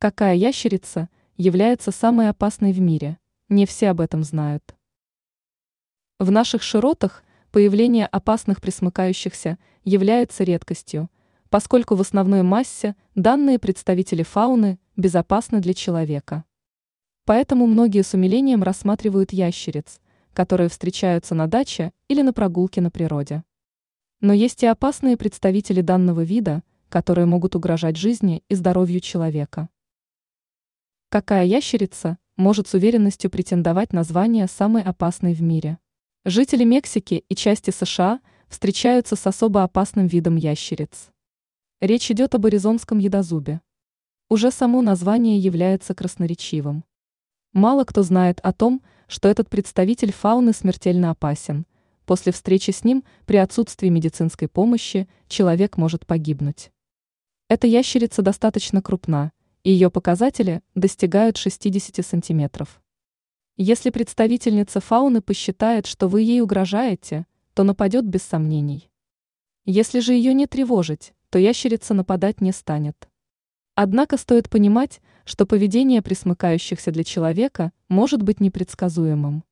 Какая ящерица является самой опасной в мире? Не все об этом знают. В наших широтах появление опасных присмыкающихся является редкостью, поскольку в основной массе данные представители фауны безопасны для человека. Поэтому многие с умилением рассматривают ящериц, которые встречаются на даче или на прогулке на природе. Но есть и опасные представители данного вида, которые могут угрожать жизни и здоровью человека. Какая ящерица может с уверенностью претендовать на звание самой опасной в мире? Жители Мексики и части США встречаются с особо опасным видом ящериц. Речь идет об аризонском едозубе. Уже само название является красноречивым. Мало кто знает о том, что этот представитель фауны смертельно опасен. После встречи с ним при отсутствии медицинской помощи человек может погибнуть. Эта ящерица достаточно крупна, ее показатели достигают 60 сантиметров. Если представительница фауны посчитает, что вы ей угрожаете, то нападет без сомнений. Если же ее не тревожить, то ящерица нападать не станет. Однако стоит понимать, что поведение присмыкающихся для человека может быть непредсказуемым.